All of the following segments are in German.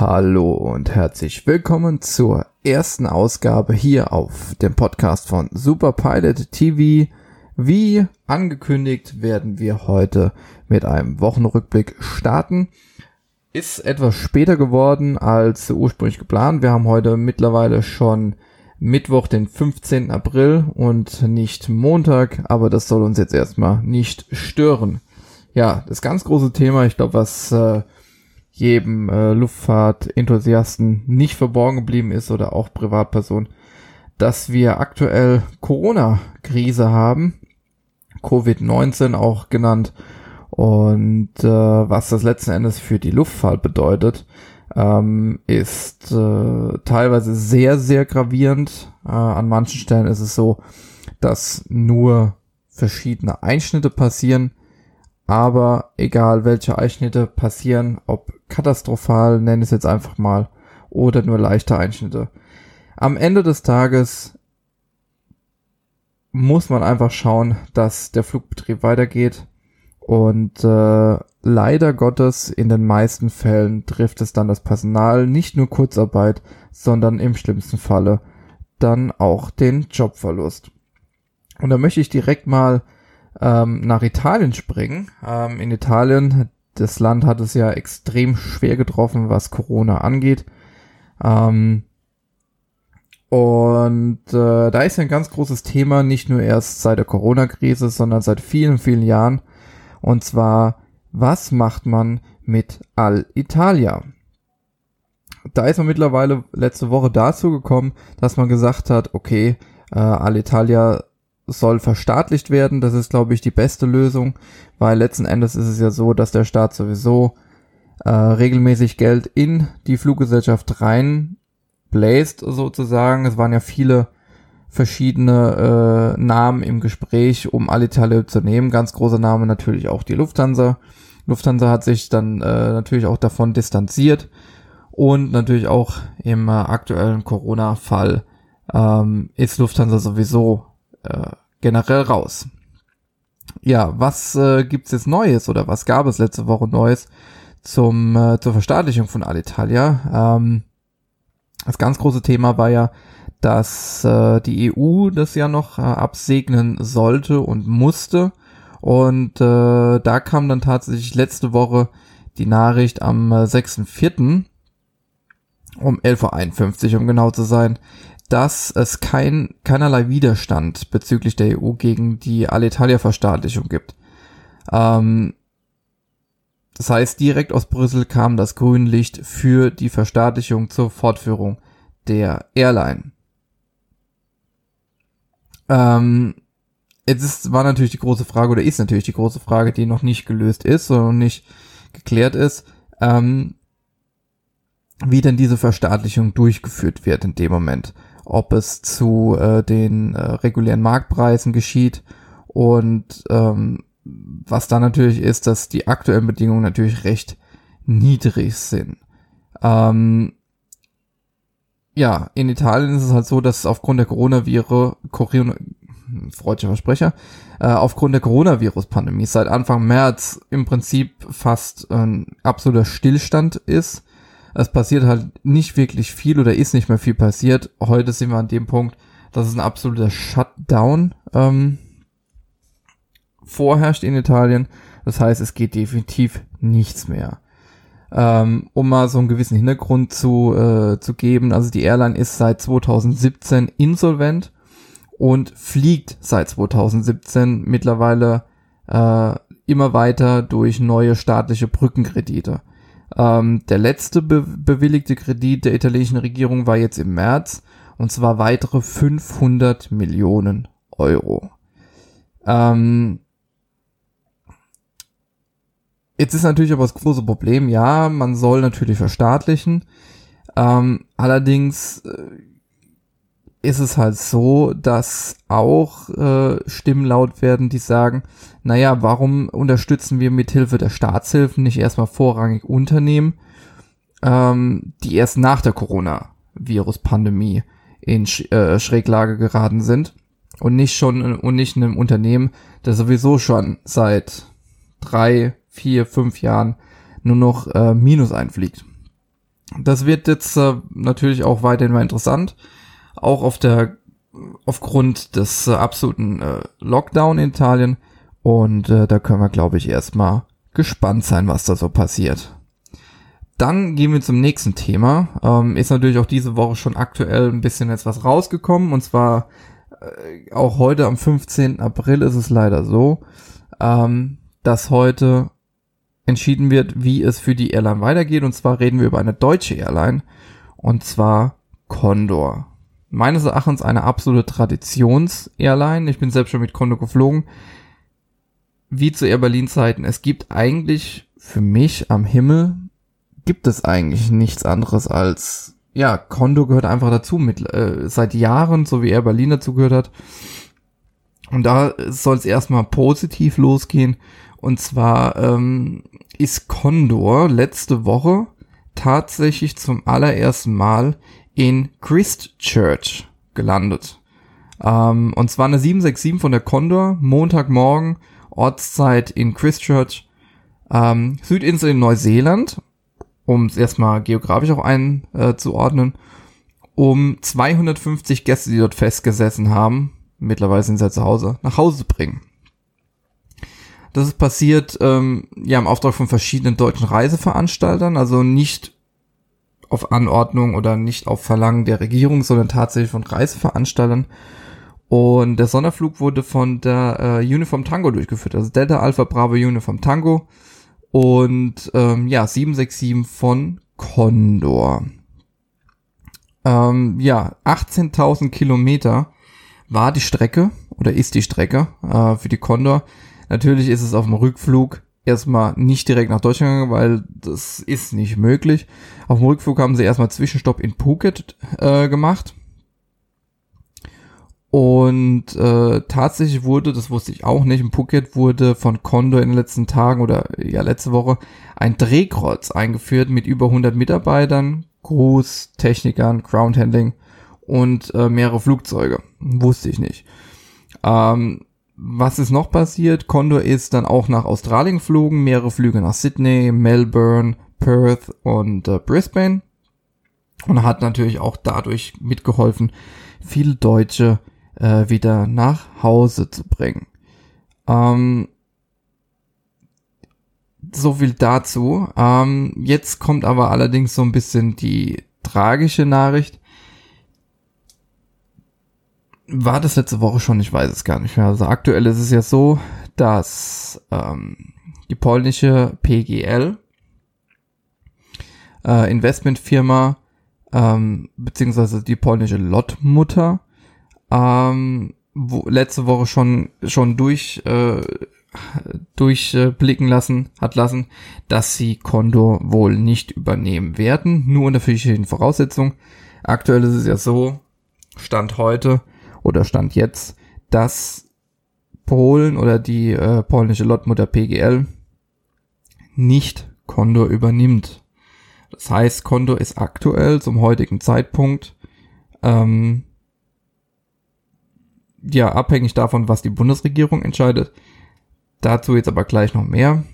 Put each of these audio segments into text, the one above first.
Hallo und herzlich willkommen zur ersten Ausgabe hier auf dem Podcast von Superpilot TV. Wie angekündigt werden wir heute mit einem Wochenrückblick starten. Ist etwas später geworden als ursprünglich geplant. Wir haben heute mittlerweile schon Mittwoch, den 15. April und nicht Montag, aber das soll uns jetzt erstmal nicht stören. Ja, das ganz große Thema, ich glaube, was äh, jedem äh, Luftfahrtenthusiasten nicht verborgen geblieben ist oder auch Privatperson, dass wir aktuell Corona-Krise haben, Covid-19 auch genannt, und äh, was das letzten Endes für die Luftfahrt bedeutet, ähm, ist äh, teilweise sehr, sehr gravierend. Äh, an manchen Stellen ist es so, dass nur verschiedene Einschnitte passieren, aber egal welche Einschnitte passieren, ob katastrophal, nenne ich es jetzt einfach mal, oder nur leichte Einschnitte. Am Ende des Tages muss man einfach schauen, dass der Flugbetrieb weitergeht und äh, leider Gottes in den meisten Fällen trifft es dann das Personal nicht nur Kurzarbeit, sondern im schlimmsten Falle dann auch den Jobverlust. Und da möchte ich direkt mal ähm, nach Italien springen. Ähm, in Italien, das Land hat es ja extrem schwer getroffen, was Corona angeht. Ähm, und äh, da ist ja ein ganz großes Thema, nicht nur erst seit der Corona-Krise, sondern seit vielen, vielen Jahren. Und zwar, was macht man mit Alitalia? Da ist man mittlerweile letzte Woche dazu gekommen, dass man gesagt hat, okay, äh, Alitalia soll verstaatlicht werden. Das ist, glaube ich, die beste Lösung, weil letzten Endes ist es ja so, dass der Staat sowieso äh, regelmäßig Geld in die Fluggesellschaft rein bläst, sozusagen. Es waren ja viele verschiedene äh, Namen im Gespräch, um Alitalia zu nehmen. Ganz großer Name natürlich auch die Lufthansa. Lufthansa hat sich dann äh, natürlich auch davon distanziert und natürlich auch im äh, aktuellen Corona-Fall ähm, ist Lufthansa sowieso äh, generell raus. Ja, was äh, gibt's jetzt Neues oder was gab es letzte Woche Neues zum äh, zur Verstaatlichung von Alitalia? Ähm, das ganz große Thema war ja, dass äh, die EU das ja noch äh, absegnen sollte und musste. Und äh, da kam dann tatsächlich letzte Woche die Nachricht am äh, 6.4. um 11.51 Uhr, um genau zu sein, dass es kein, keinerlei Widerstand bezüglich der EU gegen die Alitalia-Verstaatlichung gibt. Ähm, das heißt, direkt aus Brüssel kam das Grünlicht für die Verstaatlichung zur Fortführung der Airline. Ähm, jetzt ist, war natürlich die große Frage, oder ist natürlich die große Frage, die noch nicht gelöst ist und nicht geklärt ist, ähm, wie denn diese Verstaatlichung durchgeführt wird in dem Moment ob es zu äh, den äh, regulären Marktpreisen geschieht und ähm, was da natürlich ist, dass die aktuellen Bedingungen natürlich recht niedrig sind. Ähm, ja, in Italien ist es halt so, dass aufgrund der Coronavirus, Versprecher, äh, aufgrund der Coronavirus-Pandemie seit Anfang März im Prinzip fast ein absoluter Stillstand ist es passiert halt nicht wirklich viel oder ist nicht mehr viel passiert. Heute sind wir an dem Punkt, dass es ein absoluter Shutdown ähm, vorherrscht in Italien. Das heißt, es geht definitiv nichts mehr. Ähm, um mal so einen gewissen Hintergrund zu, äh, zu geben, also die Airline ist seit 2017 insolvent und fliegt seit 2017 mittlerweile äh, immer weiter durch neue staatliche Brückenkredite. Ähm, der letzte be bewilligte Kredit der italienischen Regierung war jetzt im März und zwar weitere 500 Millionen Euro. Ähm, jetzt ist natürlich aber das große Problem, ja, man soll natürlich verstaatlichen. Ähm, allerdings äh, ist es halt so, dass auch äh, Stimmen laut werden, die sagen, naja, warum unterstützen wir mit Hilfe der Staatshilfen nicht erstmal vorrangig Unternehmen, ähm, die erst nach der Corona-Virus-Pandemie in Sch äh, Schräglage geraten sind und nicht schon und nicht in einem Unternehmen, das sowieso schon seit drei, vier, fünf Jahren nur noch äh, Minus einfliegt. Das wird jetzt äh, natürlich auch weiterhin mal interessant. Auch auf der, aufgrund des äh, absoluten äh, Lockdown in Italien. Und äh, da können wir, glaube ich, erstmal gespannt sein, was da so passiert. Dann gehen wir zum nächsten Thema. Ähm, ist natürlich auch diese Woche schon aktuell ein bisschen jetzt was rausgekommen. Und zwar äh, auch heute am 15. April ist es leider so, ähm, dass heute entschieden wird, wie es für die Airline weitergeht. Und zwar reden wir über eine deutsche Airline. Und zwar Condor. Meines Erachtens eine absolute Traditions-Airline. Ich bin selbst schon mit Condor geflogen. Wie zu Air Berlin Zeiten. Es gibt eigentlich für mich am Himmel gibt es eigentlich nichts anderes als ja, Condor gehört einfach dazu mit äh, seit Jahren, so wie Air Berlin dazu gehört hat. Und da soll es erstmal positiv losgehen. Und zwar ähm, ist Condor letzte Woche tatsächlich zum allerersten Mal in Christchurch gelandet. Ähm, und zwar eine 767 von der Condor, Montagmorgen, Ortszeit in Christchurch, ähm, Südinsel in Neuseeland, um es erstmal geografisch auch einzuordnen, um 250 Gäste, die dort festgesessen haben, mittlerweile sind sie ja zu Hause, nach Hause zu bringen. Das ist passiert ähm, ja im Auftrag von verschiedenen deutschen Reiseveranstaltern, also nicht auf Anordnung oder nicht auf Verlangen der Regierung, sondern tatsächlich von Reiseveranstaltern. Und der Sonderflug wurde von der äh, Uniform Tango durchgeführt, also Delta Alpha Bravo Uniform Tango und ähm, ja 767 von Condor. Ähm, ja, 18.000 Kilometer war die Strecke oder ist die Strecke äh, für die Condor. Natürlich ist es auf dem Rückflug erstmal nicht direkt nach Deutschland gegangen, weil das ist nicht möglich. Auf dem Rückflug haben sie erstmal Zwischenstopp in Phuket äh, gemacht. Und äh, tatsächlich wurde, das wusste ich auch nicht, in Phuket wurde von Condor in den letzten Tagen oder ja letzte Woche ein Drehkreuz eingeführt mit über 100 Mitarbeitern, Crews, Technikern, Groundhandling und äh, mehrere Flugzeuge. Wusste ich nicht. Ähm, was ist noch passiert? Condor ist dann auch nach Australien geflogen, mehrere Flüge nach Sydney, Melbourne, Perth und äh, Brisbane und hat natürlich auch dadurch mitgeholfen, viele Deutsche äh, wieder nach Hause zu bringen. Ähm, so viel dazu. Ähm, jetzt kommt aber allerdings so ein bisschen die tragische Nachricht war das letzte Woche schon, ich weiß es gar nicht mehr. Also aktuell ist es ja so, dass ähm, die polnische PGL äh, Investmentfirma ähm, beziehungsweise die polnische Lottmutter ähm, wo, letzte Woche schon schon durch äh, durchblicken äh, lassen hat lassen, dass sie Condor wohl nicht übernehmen werden, nur unter verschiedenen Voraussetzungen. Aktuell ist es ja so, Stand heute, oder stand jetzt, dass Polen oder die äh, polnische Lottmutter PGL nicht Condor übernimmt. Das heißt, Condor ist aktuell zum heutigen Zeitpunkt ähm, ja abhängig davon, was die Bundesregierung entscheidet. Dazu jetzt aber gleich noch mehr.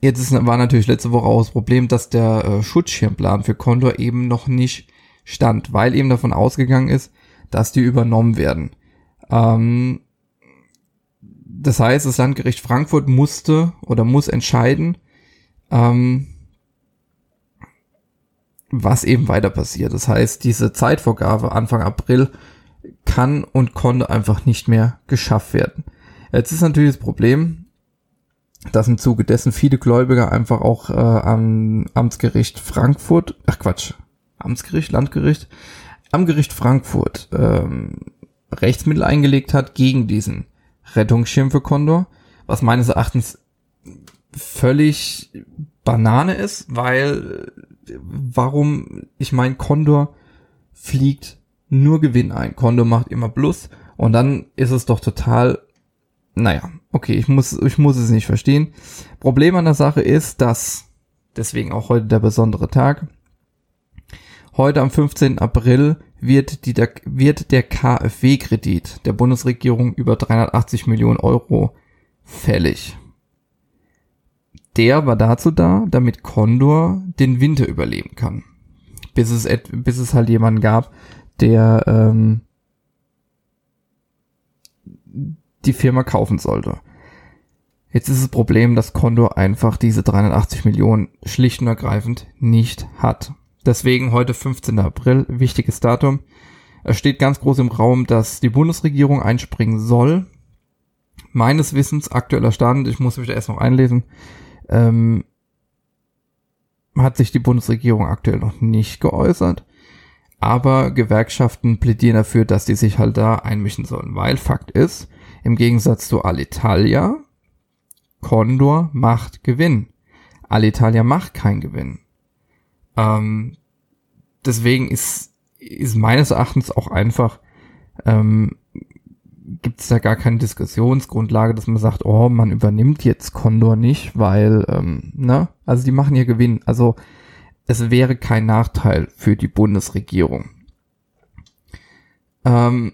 Jetzt ist, war natürlich letzte Woche auch das Problem, dass der äh, Schutzschirmplan für Condor eben noch nicht stand, weil eben davon ausgegangen ist, dass die übernommen werden. Ähm, das heißt, das Landgericht Frankfurt musste oder muss entscheiden, ähm, was eben weiter passiert. Das heißt, diese Zeitvorgabe Anfang April kann und konnte einfach nicht mehr geschafft werden. Jetzt ist natürlich das Problem, dass im Zuge dessen viele Gläubiger einfach auch äh, am Amtsgericht Frankfurt, ach Quatsch, Amtsgericht, Landgericht, am Gericht Frankfurt ähm, Rechtsmittel eingelegt hat gegen diesen Rettungsschirm für Condor, was meines Erachtens völlig Banane ist, weil warum, ich meine, Condor fliegt nur Gewinn ein. Condor macht immer Plus und dann ist es doch total, naja, okay, ich muss, ich muss es nicht verstehen. Problem an der Sache ist, dass, deswegen auch heute der besondere Tag, Heute am 15. April wird, die, wird der KfW-Kredit der Bundesregierung über 380 Millionen Euro fällig. Der war dazu da, damit Condor den Winter überleben kann. Bis es, bis es halt jemanden gab, der ähm, die Firma kaufen sollte. Jetzt ist das Problem, dass Condor einfach diese 380 Millionen schlicht und ergreifend nicht hat. Deswegen heute 15. April, wichtiges Datum. Es steht ganz groß im Raum, dass die Bundesregierung einspringen soll. Meines Wissens aktueller Stand, ich muss mich da erst noch einlesen, ähm, hat sich die Bundesregierung aktuell noch nicht geäußert. Aber Gewerkschaften plädieren dafür, dass die sich halt da einmischen sollen. Weil Fakt ist, im Gegensatz zu Alitalia, Condor macht Gewinn. Alitalia macht keinen Gewinn. Ähm, deswegen ist, ist meines Erachtens auch einfach, ähm, gibt es da gar keine Diskussionsgrundlage, dass man sagt, oh, man übernimmt jetzt Condor nicht, weil, ähm, ne, also die machen hier Gewinn. Also es wäre kein Nachteil für die Bundesregierung. Ähm,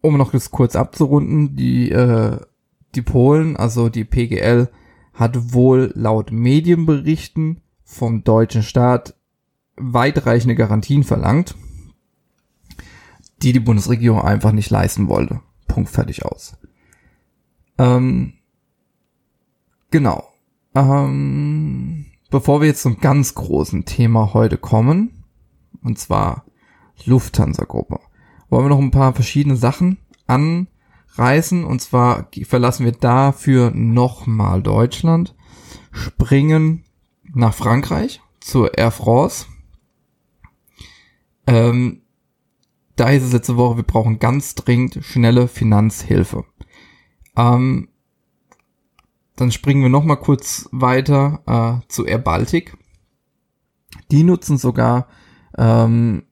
um noch das kurz abzurunden, die, äh, die Polen, also die PGL, hat wohl laut Medienberichten vom deutschen Staat weitreichende Garantien verlangt, die die Bundesregierung einfach nicht leisten wollte. Punkt fertig aus. Ähm, genau. Ähm, bevor wir jetzt zum ganz großen Thema heute kommen, und zwar Lufthansa-Gruppe, wollen wir noch ein paar verschiedene Sachen anreißen. Und zwar verlassen wir dafür nochmal Deutschland, springen nach Frankreich zur Air France. Ähm, da hieß es letzte Woche, wir brauchen ganz dringend schnelle Finanzhilfe. Ähm, dann springen wir noch mal kurz weiter äh, zu Air Baltic. Die nutzen sogar, ähm,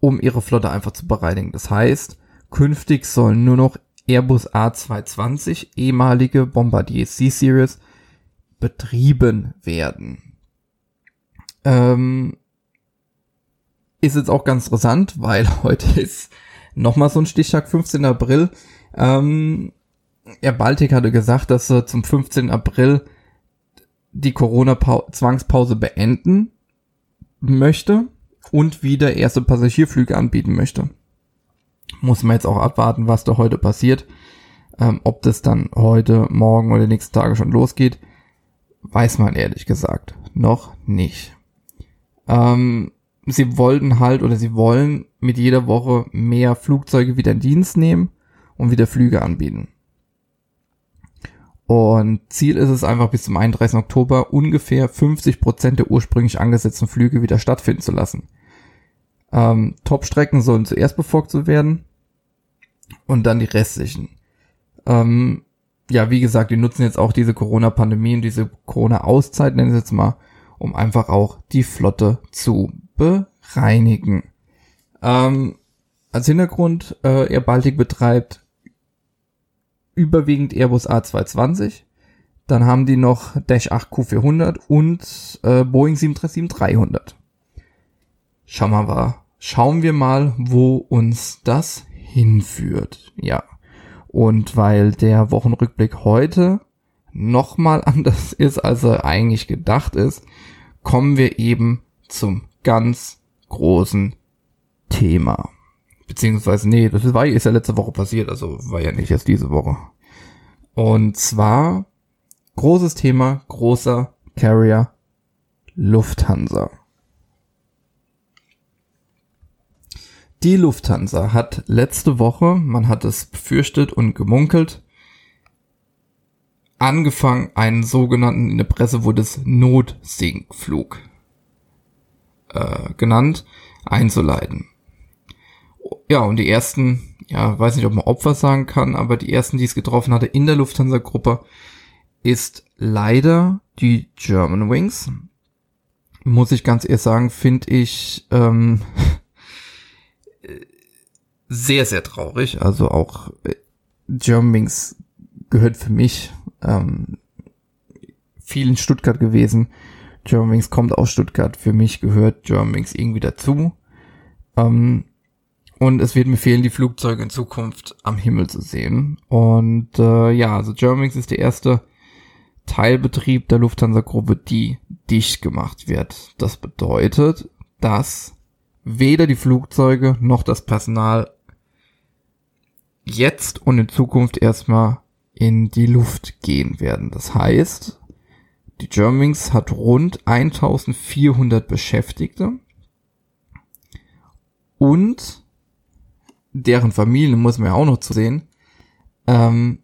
um ihre Flotte einfach zu bereinigen. Das heißt, künftig sollen nur noch Airbus A220, ehemalige Bombardier C-Series, betrieben werden. Ähm, ist jetzt auch ganz interessant, weil heute ist nochmal so ein Stichtag, 15. April. Ähm, ja, Baltic hatte gesagt, dass er zum 15. April die Corona-Zwangspause beenden möchte und wieder erste Passagierflüge anbieten möchte. Muss man jetzt auch abwarten, was da heute passiert. Ähm, ob das dann heute, morgen oder nächsten Tage schon losgeht, weiß man ehrlich gesagt noch nicht. Ähm, sie wollten halt oder sie wollen mit jeder Woche mehr Flugzeuge wieder in Dienst nehmen und wieder Flüge anbieten. Und Ziel ist es einfach bis zum 31. Oktober ungefähr 50 Prozent der ursprünglich angesetzten Flüge wieder stattfinden zu lassen. Ähm, Top-Strecken sollen zuerst befolgt werden und dann die restlichen. Ähm, ja, wie gesagt, die nutzen jetzt auch diese Corona-Pandemie und diese Corona-Auszeit, nennen sie jetzt mal, um einfach auch die Flotte zu bereinigen. Ähm, als Hintergrund, äh, Air Baltic betreibt überwiegend Airbus A220. Dann haben die noch Dash 8 Q400 und äh, Boeing 737-300. Schauen wir mal, schauen wir mal, wo uns das hinführt. Ja. Und weil der Wochenrückblick heute nochmal anders ist, als er eigentlich gedacht ist, kommen wir eben zum ganz großen Thema. Beziehungsweise, nee, das war, ist ja letzte Woche passiert, also war ja nicht erst diese Woche. Und zwar großes Thema, großer Carrier Lufthansa. Die Lufthansa hat letzte Woche, man hat es befürchtet und gemunkelt, angefangen, einen sogenannten, in der Presse wurde es Notsinkflug äh, genannt, einzuleiten. Ja, und die ersten, ja, weiß nicht, ob man Opfer sagen kann, aber die ersten, die es getroffen hatte in der Lufthansa-Gruppe, ist leider die German Wings. Muss ich ganz ehrlich sagen, finde ich ähm, sehr, sehr traurig. Also auch äh, German Wings gehört für mich ähm, viel in Stuttgart gewesen. Germanwings kommt aus Stuttgart. Für mich gehört Germanwings irgendwie dazu. Ähm, und es wird mir fehlen, die Flugzeuge in Zukunft am Himmel zu sehen. Und äh, ja, also Germanwings ist der erste Teilbetrieb der Lufthansa-Gruppe, die dicht gemacht wird. Das bedeutet, dass weder die Flugzeuge noch das Personal jetzt und in Zukunft erstmal in die Luft gehen werden. Das heißt, die Germanwings hat rund 1400 Beschäftigte und deren Familien, muss man ja auch noch zu sehen, ähm,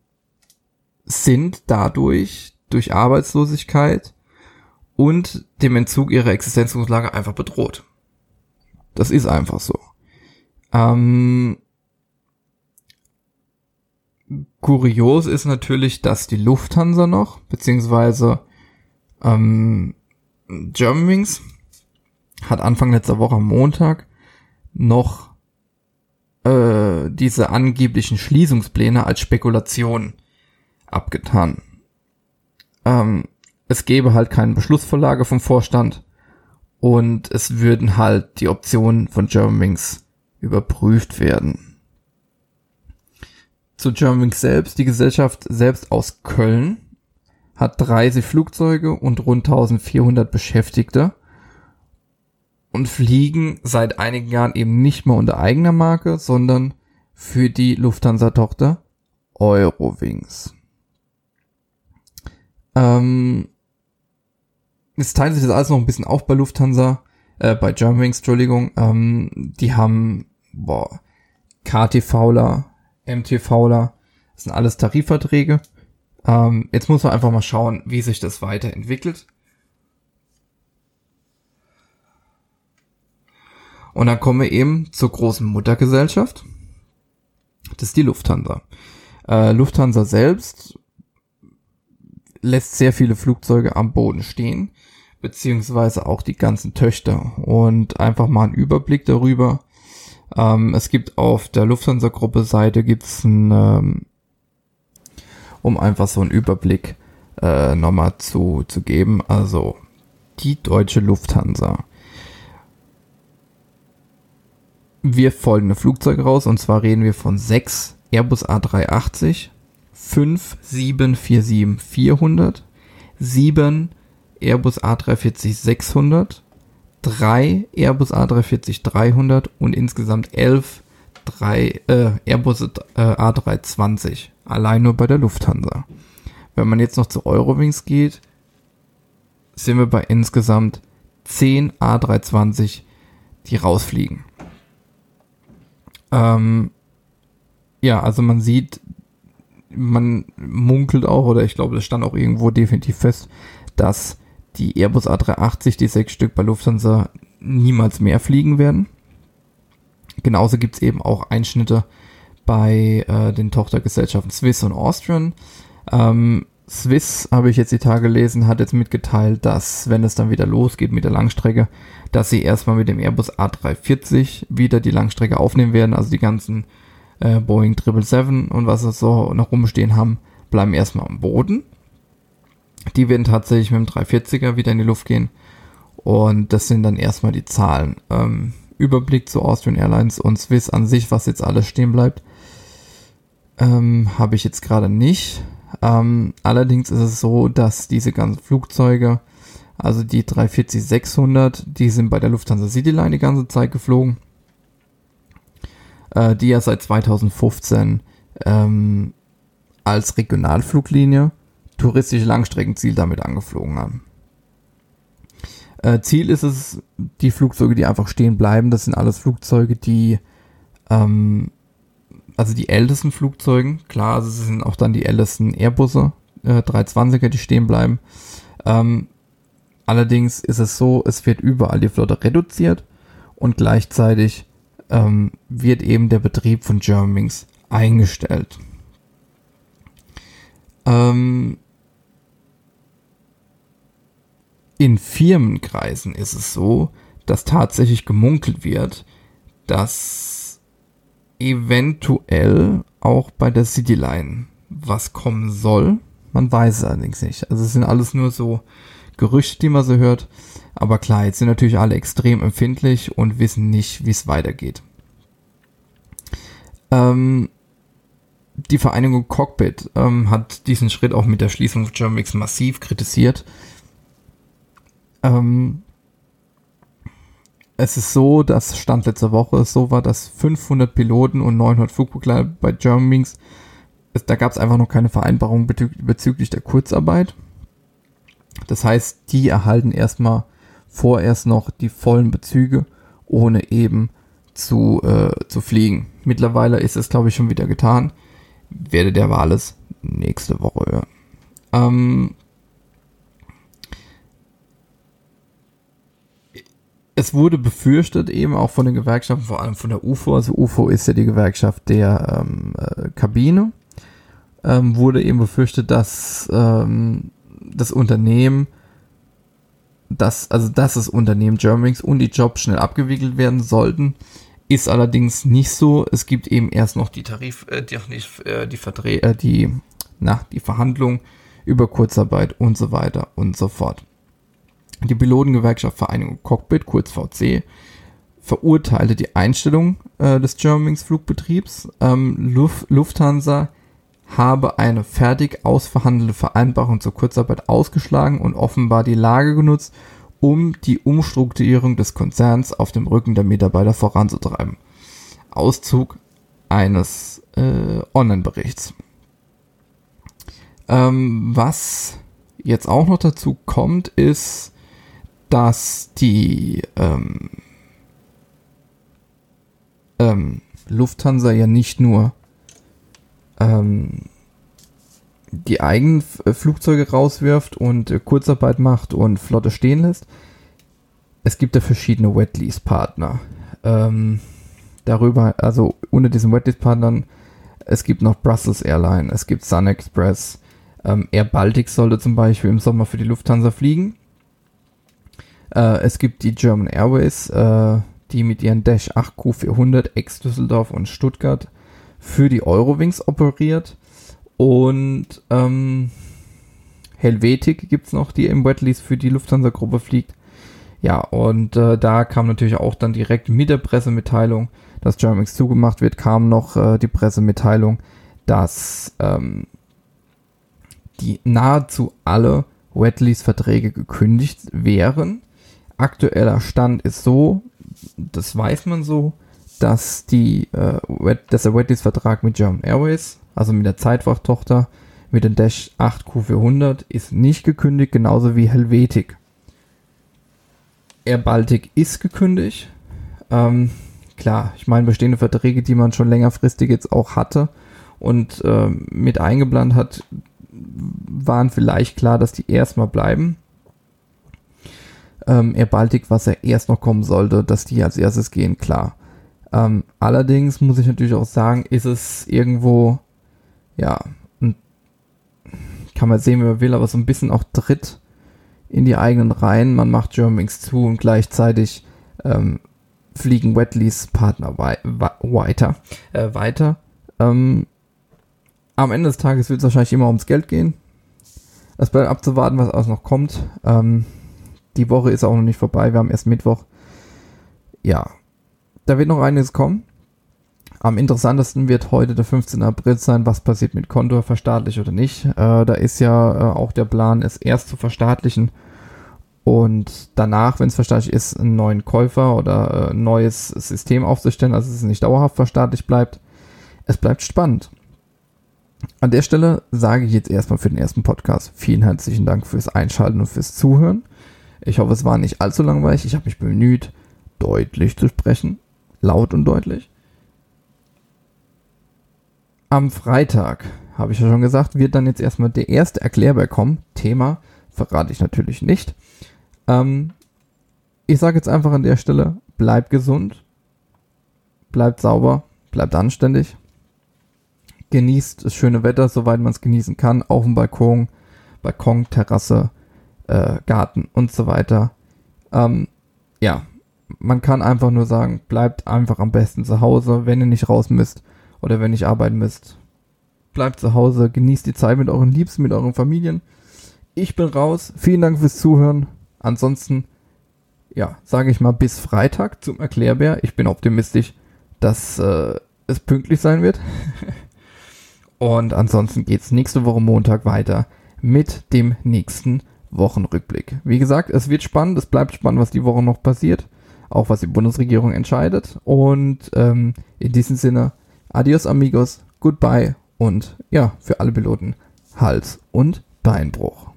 sind dadurch durch Arbeitslosigkeit und dem Entzug ihrer Existenzgrundlage einfach bedroht. Das ist einfach so. Ähm, kurios ist natürlich, dass die Lufthansa noch, beziehungsweise ähm, Germanwings hat Anfang letzter Woche am Montag noch äh, diese angeblichen Schließungspläne als Spekulation abgetan. Ähm, es gäbe halt keine Beschlussvorlage vom Vorstand und es würden halt die Optionen von Germanwings überprüft werden. Zu Germanwings selbst, die Gesellschaft selbst aus Köln hat 30 Flugzeuge und rund 1400 Beschäftigte und fliegen seit einigen Jahren eben nicht mehr unter eigener Marke, sondern für die Lufthansa-Tochter Eurowings. Ähm, es teilt sich das alles noch ein bisschen auf bei Lufthansa, äh, bei Germanwings, Entschuldigung. Ähm, die haben, boah, KT Fauler, MT Fauler, das sind alles Tarifverträge. Ähm, jetzt muss man einfach mal schauen, wie sich das weiterentwickelt. Und dann kommen wir eben zur großen Muttergesellschaft. Das ist die Lufthansa. Äh, Lufthansa selbst lässt sehr viele Flugzeuge am Boden stehen, beziehungsweise auch die ganzen Töchter. Und einfach mal einen Überblick darüber. Ähm, es gibt auf der Lufthansa-Gruppe Seite gibt's ein, ähm, um einfach so einen Überblick äh, nochmal zu, zu geben. Also die deutsche Lufthansa wir folgende Flugzeuge raus und zwar reden wir von sechs Airbus A380, fünf 747-400, sieben Airbus A340-600, drei Airbus A340-300 und insgesamt elf drei, äh, Airbus äh, A320. Allein nur bei der Lufthansa. Wenn man jetzt noch zu Eurowings geht, sind wir bei insgesamt 10 A320, die rausfliegen. Ähm, ja, also man sieht, man munkelt auch, oder ich glaube, das stand auch irgendwo definitiv fest, dass die Airbus A380, die sechs Stück bei Lufthansa, niemals mehr fliegen werden. Genauso gibt's eben auch Einschnitte bei äh, den Tochtergesellschaften Swiss und Austrian. Ähm, Swiss, habe ich jetzt die Tage gelesen, hat jetzt mitgeteilt, dass, wenn es dann wieder losgeht mit der Langstrecke, dass sie erstmal mit dem Airbus A340 wieder die Langstrecke aufnehmen werden. Also die ganzen äh, Boeing 777 und was es so noch rumstehen haben, bleiben erstmal am Boden. Die werden tatsächlich mit dem 340er wieder in die Luft gehen. Und das sind dann erstmal die Zahlen. Ähm, Überblick zu Austrian Airlines und Swiss an sich, was jetzt alles stehen bleibt, ähm, habe ich jetzt gerade nicht. Ähm, allerdings ist es so, dass diese ganzen Flugzeuge, also die 340-600, die sind bei der Lufthansa Cityline die ganze Zeit geflogen, äh, die ja seit 2015 ähm, als Regionalfluglinie touristische Langstreckenziel damit angeflogen haben. Äh, Ziel ist es, die Flugzeuge, die einfach stehen bleiben, das sind alles Flugzeuge, die ähm, also die ältesten Flugzeugen, klar, also es sind auch dann die ältesten Airbusse, äh, 320er, die stehen bleiben. Ähm, allerdings ist es so, es wird überall die Flotte reduziert und gleichzeitig ähm, wird eben der Betrieb von Germanwings eingestellt. Ähm, in Firmenkreisen ist es so, dass tatsächlich gemunkelt wird, dass eventuell auch bei der Cityline was kommen soll. Man weiß es allerdings nicht. Also es sind alles nur so Gerüchte, die man so hört. Aber klar, jetzt sind natürlich alle extrem empfindlich und wissen nicht, wie es weitergeht. Ähm, die Vereinigung Cockpit ähm, hat diesen Schritt auch mit der Schließung von Germanwings massiv kritisiert. Ähm, es ist so, dass Stand letzter Woche so war, dass 500 Piloten und 900 Flugbegleiter bei Germanwings, da gab es einfach noch keine Vereinbarung bezüglich der Kurzarbeit. Das heißt, die erhalten erstmal vorerst noch die vollen Bezüge, ohne eben zu, äh, zu fliegen. Mittlerweile ist es, glaube ich, schon wieder getan. Werde der Wahl es nächste Woche hören. Ähm, es wurde befürchtet, eben auch von den Gewerkschaften, vor allem von der UFO, also UFO ist ja die Gewerkschaft der ähm, äh, Kabine, ähm, wurde eben befürchtet, dass ähm, das Unternehmen, dass, also dass das Unternehmen Germanwings und die Jobs schnell abgewickelt werden sollten. Ist allerdings nicht so. Es gibt eben erst noch die Tarif, äh, die, äh, die, Verdreh, äh, die, na, die Verhandlung über Kurzarbeit und so weiter und so fort. Die Pilotengewerkschaft Vereinigung Cockpit, kurz VC, verurteilte die Einstellung äh, des Germanwings Flugbetriebs. Ähm, Luft, Lufthansa habe eine fertig ausverhandelte Vereinbarung zur Kurzarbeit ausgeschlagen und offenbar die Lage genutzt, um die Umstrukturierung des Konzerns auf dem Rücken der Mitarbeiter voranzutreiben. Auszug eines äh, Online-Berichts. Ähm, was jetzt auch noch dazu kommt, ist, dass die ähm, ähm, Lufthansa ja nicht nur ähm, die eigenen äh, Flugzeuge rauswirft und äh, Kurzarbeit macht und Flotte stehen lässt. Es gibt ja verschiedene Wetlease-Partner. Ähm, darüber, also unter diesen Wetlease-Partnern, es gibt noch Brussels Airline, es gibt Sun Express, ähm, Air Baltic sollte zum Beispiel im Sommer für die Lufthansa fliegen. Äh, es gibt die German Airways, äh, die mit ihren Dash 8 Q400 ex Düsseldorf und Stuttgart für die Eurowings operiert. Und ähm, Helvetik gibt es noch, die im Wetlease für die Lufthansa-Gruppe fliegt. Ja, und äh, da kam natürlich auch dann direkt mit der Pressemitteilung, dass Germanwings zugemacht wird, kam noch äh, die Pressemitteilung, dass ähm, die nahezu alle Wetlease-Verträge gekündigt wären. Aktueller Stand ist so, das weiß man so, dass die, äh, dass der Wetlease-Vertrag mit German Airways, also mit der Zeitfrachttochter, mit dem Dash 8 Q400 ist nicht gekündigt, genauso wie Helvetik. Air Baltic ist gekündigt. Ähm, klar, ich meine bestehende Verträge, die man schon längerfristig jetzt auch hatte und äh, mit eingeplant hat, waren vielleicht klar, dass die erstmal bleiben. Ähm, Air Baltic, was ja erst noch kommen sollte, dass die als erstes gehen, klar. Ähm, allerdings muss ich natürlich auch sagen, ist es irgendwo, ja, kann man sehen, wie man will, aber so ein bisschen auch Tritt in die eigenen Reihen. Man macht Germanwings zu und gleichzeitig ähm, fliegen Wetleys Partner wei weiter. Äh, weiter. Ähm, am Ende des Tages wird es wahrscheinlich immer ums Geld gehen. Es bleibt abzuwarten, was alles noch kommt. Ähm, die Woche ist auch noch nicht vorbei. Wir haben erst Mittwoch. Ja, da wird noch einiges kommen. Am interessantesten wird heute der 15. April sein, was passiert mit Condor, verstaatlicht oder nicht. Äh, da ist ja äh, auch der Plan, es erst zu verstaatlichen und danach, wenn es verstaatlicht ist, einen neuen Käufer oder äh, ein neues System aufzustellen, also es nicht dauerhaft verstaatlicht bleibt. Es bleibt spannend. An der Stelle sage ich jetzt erstmal für den ersten Podcast vielen herzlichen Dank fürs Einschalten und fürs Zuhören. Ich hoffe, es war nicht allzu langweilig. Ich habe mich bemüht, deutlich zu sprechen laut und deutlich. Am Freitag, habe ich ja schon gesagt, wird dann jetzt erstmal der erste Erklärbär kommen. Thema verrate ich natürlich nicht. Ähm, ich sage jetzt einfach an der Stelle, bleibt gesund, bleibt sauber, bleibt anständig, genießt das schöne Wetter, soweit man es genießen kann, auf dem Balkon, Balkon, Terrasse, äh, Garten und so weiter. Ähm, ja, man kann einfach nur sagen, bleibt einfach am besten zu Hause, wenn ihr nicht raus müsst oder wenn ihr arbeiten müsst. Bleibt zu Hause, genießt die Zeit mit euren Liebsten, mit euren Familien. Ich bin raus. Vielen Dank fürs Zuhören. Ansonsten, ja, sage ich mal bis Freitag zum Erklärbär. Ich bin optimistisch, dass äh, es pünktlich sein wird. Und ansonsten geht's nächste Woche Montag weiter mit dem nächsten Wochenrückblick. Wie gesagt, es wird spannend, es bleibt spannend, was die Woche noch passiert, auch was die Bundesregierung entscheidet. Und ähm, in diesem Sinne, adios amigos, goodbye und ja, für alle Piloten Hals- und Beinbruch.